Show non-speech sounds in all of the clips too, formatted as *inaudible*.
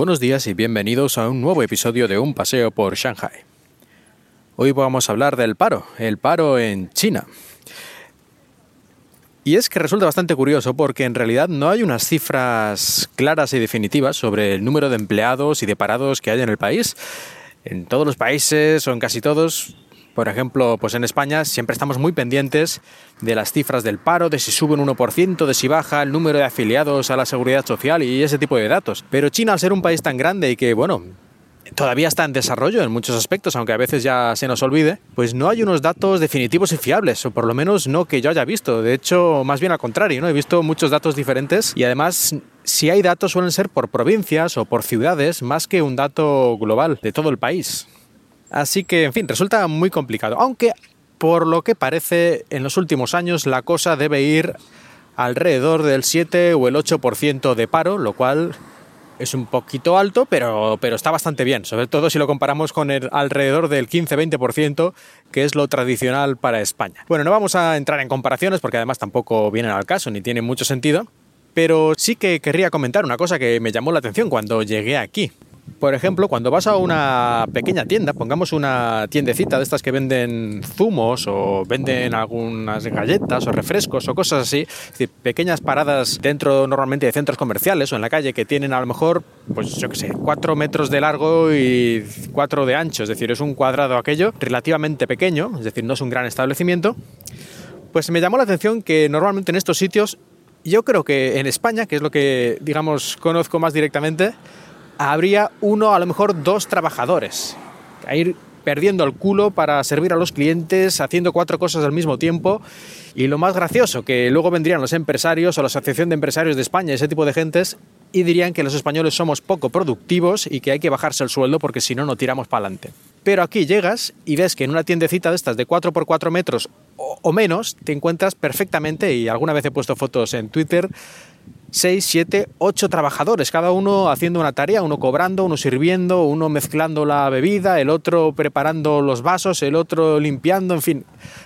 buenos días y bienvenidos a un nuevo episodio de Un paseo por Shanghai. Hoy vamos a hablar del paro, el paro en China. Y es que resulta bastante curioso porque en realidad no hay unas cifras claras y definitivas sobre el número de empleados y de parados que hay en el país. En todos los países o en casi todos por ejemplo, pues en España siempre estamos muy pendientes de las cifras del paro, de si sube un 1%, de si baja el número de afiliados a la seguridad social y ese tipo de datos. Pero China, al ser un país tan grande y que, bueno, todavía está en desarrollo en muchos aspectos, aunque a veces ya se nos olvide, pues no hay unos datos definitivos y fiables, o por lo menos no que yo haya visto. De hecho, más bien al contrario, ¿no? He visto muchos datos diferentes y además si hay datos suelen ser por provincias o por ciudades más que un dato global de todo el país. Así que, en fin, resulta muy complicado. Aunque, por lo que parece, en los últimos años la cosa debe ir alrededor del 7 o el 8% de paro, lo cual es un poquito alto, pero, pero está bastante bien, sobre todo si lo comparamos con el alrededor del 15-20%, que es lo tradicional para España. Bueno, no vamos a entrar en comparaciones porque además tampoco vienen al caso ni tienen mucho sentido, pero sí que querría comentar una cosa que me llamó la atención cuando llegué aquí. Por ejemplo, cuando vas a una pequeña tienda, pongamos una tiendecita de estas que venden zumos o venden algunas galletas o refrescos o cosas así, pequeñas paradas dentro normalmente de centros comerciales o en la calle que tienen a lo mejor, pues yo qué sé, 4 metros de largo y 4 de ancho, es decir, es un cuadrado aquello relativamente pequeño, es decir, no es un gran establecimiento, pues me llamó la atención que normalmente en estos sitios, yo creo que en España, que es lo que digamos conozco más directamente, habría uno, a lo mejor dos trabajadores. A ir perdiendo el culo para servir a los clientes, haciendo cuatro cosas al mismo tiempo. Y lo más gracioso, que luego vendrían los empresarios o la Asociación de Empresarios de España, ese tipo de gentes, y dirían que los españoles somos poco productivos y que hay que bajarse el sueldo porque si no, no tiramos para adelante. Pero aquí llegas y ves que en una tiendecita de estas de 4 por 4 metros o menos te encuentras perfectamente, y alguna vez he puesto fotos en Twitter, 6, 7, 8 trabajadores, cada uno haciendo una tarea, uno cobrando, uno sirviendo, uno mezclando la bebida, el otro preparando los vasos, el otro limpiando, en fin,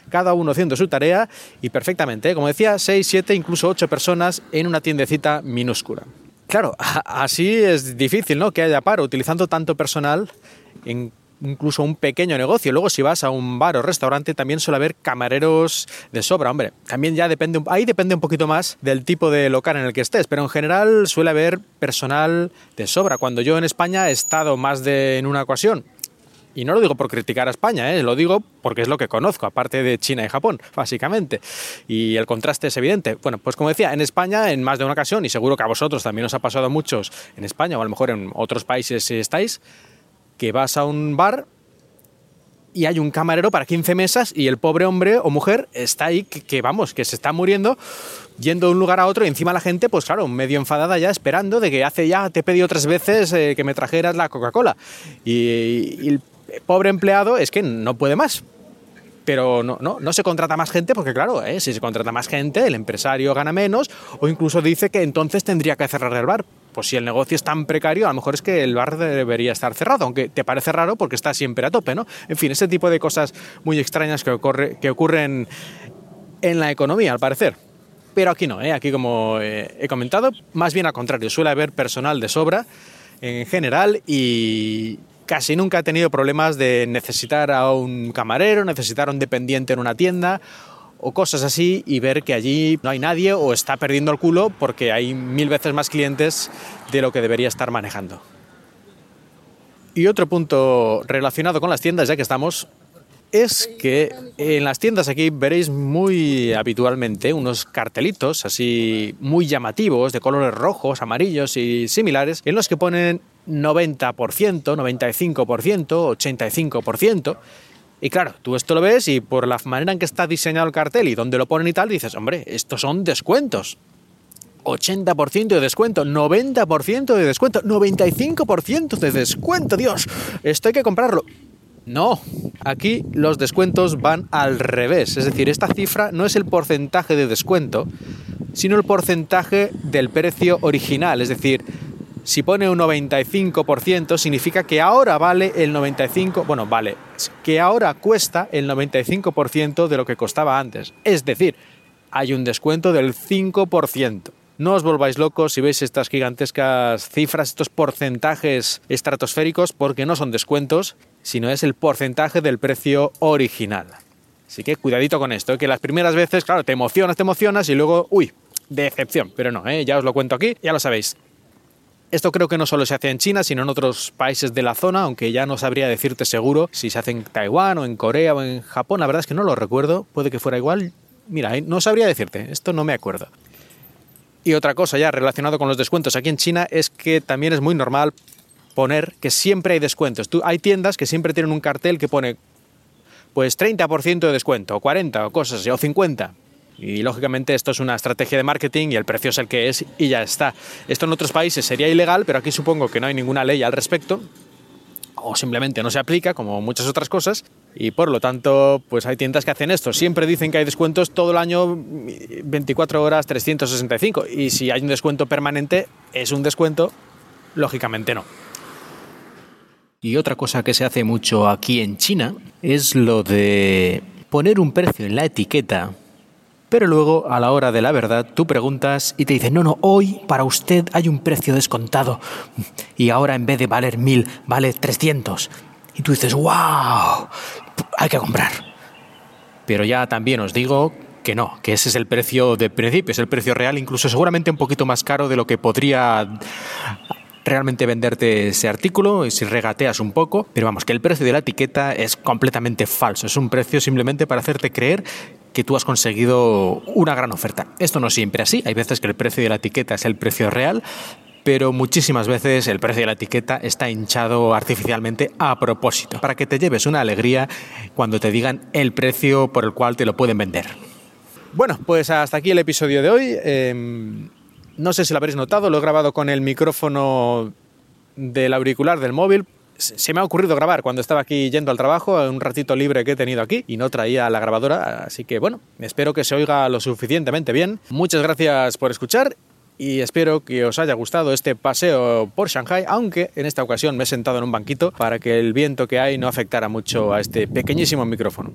cada uno haciendo su tarea y perfectamente, ¿eh? como decía, 6, 7, incluso 8 personas en una tiendecita minúscula. Claro, *laughs* así es difícil, ¿no? Que haya paro utilizando tanto personal en incluso un pequeño negocio. Luego, si vas a un bar o restaurante, también suele haber camareros de sobra. Hombre, también ya depende, ahí depende un poquito más del tipo de local en el que estés, pero en general suele haber personal de sobra. Cuando yo en España he estado más de en una ocasión, y no lo digo por criticar a España, ¿eh? lo digo porque es lo que conozco, aparte de China y Japón, básicamente. Y el contraste es evidente. Bueno, pues como decía, en España, en más de una ocasión, y seguro que a vosotros también os ha pasado a muchos en España, o a lo mejor en otros países si estáis, que vas a un bar y hay un camarero para 15 mesas y el pobre hombre o mujer está ahí que, vamos, que se está muriendo yendo de un lugar a otro y encima la gente, pues claro, medio enfadada ya esperando de que hace ya, te he pedido tres veces eh, que me trajeras la Coca-Cola. Y, el pobre empleado es que no puede más. Pero no, no, no se contrata más gente porque claro, eh, si se contrata más gente, el empresario gana menos o incluso dice que entonces tendría que cerrar el bar pues si el negocio es tan precario, a lo mejor es que el bar debería estar cerrado, aunque te parece raro porque está siempre a tope, ¿no? En fin, ese tipo de cosas muy extrañas que, ocurre, que ocurren en la economía, al parecer. Pero aquí no, ¿eh? aquí como eh, he comentado, más bien al contrario, suele haber personal de sobra en general y casi nunca he tenido problemas de necesitar a un camarero, necesitar a un dependiente en una tienda o cosas así y ver que allí no hay nadie o está perdiendo el culo porque hay mil veces más clientes de lo que debería estar manejando. Y otro punto relacionado con las tiendas, ya que estamos, es que en las tiendas aquí veréis muy habitualmente unos cartelitos así muy llamativos de colores rojos, amarillos y similares en los que ponen 90%, 95%, 85%. Y claro, tú esto lo ves y por la manera en que está diseñado el cartel y donde lo ponen y tal, dices, hombre, estos son descuentos. 80% de descuento, 90% de descuento, 95% de descuento, Dios, esto hay que comprarlo. No, aquí los descuentos van al revés, es decir, esta cifra no es el porcentaje de descuento, sino el porcentaje del precio original, es decir, si pone un 95%, significa que ahora vale el 95%, bueno, vale, que ahora cuesta el 95% de lo que costaba antes. Es decir, hay un descuento del 5%. No os volváis locos si veis estas gigantescas cifras, estos porcentajes estratosféricos, porque no son descuentos, sino es el porcentaje del precio original. Así que cuidadito con esto, ¿eh? que las primeras veces, claro, te emocionas, te emocionas y luego, uy, decepción. Pero no, ¿eh? ya os lo cuento aquí, ya lo sabéis. Esto creo que no solo se hace en China, sino en otros países de la zona, aunque ya no sabría decirte seguro si se hace en Taiwán o en Corea o en Japón. La verdad es que no lo recuerdo, puede que fuera igual. Mira, no sabría decirte, esto no me acuerdo. Y otra cosa ya relacionado con los descuentos aquí en China es que también es muy normal poner que siempre hay descuentos. Tú, hay tiendas que siempre tienen un cartel que pone pues 30% de descuento, o 40 o cosas así, o 50. Y lógicamente esto es una estrategia de marketing y el precio es el que es y ya está. Esto en otros países sería ilegal, pero aquí supongo que no hay ninguna ley al respecto o simplemente no se aplica, como muchas otras cosas, y por lo tanto, pues hay tiendas que hacen esto. Siempre dicen que hay descuentos todo el año, 24 horas, 365, y si hay un descuento permanente, es un descuento, lógicamente no. Y otra cosa que se hace mucho aquí en China es lo de poner un precio en la etiqueta pero luego, a la hora de la verdad, tú preguntas y te dicen, no, no, hoy para usted hay un precio descontado y ahora en vez de valer mil, vale 300. Y tú dices, wow, hay que comprar. Pero ya también os digo que no, que ese es el precio de principio, es el precio real, incluso seguramente un poquito más caro de lo que podría realmente venderte ese artículo y si regateas un poco, pero vamos, que el precio de la etiqueta es completamente falso, es un precio simplemente para hacerte creer que tú has conseguido una gran oferta. Esto no siempre así, hay veces que el precio de la etiqueta es el precio real, pero muchísimas veces el precio de la etiqueta está hinchado artificialmente a propósito, para que te lleves una alegría cuando te digan el precio por el cual te lo pueden vender. Bueno, pues hasta aquí el episodio de hoy. Em, no sé si lo habréis notado, lo he grabado con el micrófono del auricular del móvil se me ha ocurrido grabar cuando estaba aquí yendo al trabajo, un ratito libre que he tenido aquí y no traía la grabadora, así que bueno, espero que se oiga lo suficientemente bien. Muchas gracias por escuchar y espero que os haya gustado este paseo por Shanghai, aunque en esta ocasión me he sentado en un banquito para que el viento que hay no afectara mucho a este pequeñísimo micrófono.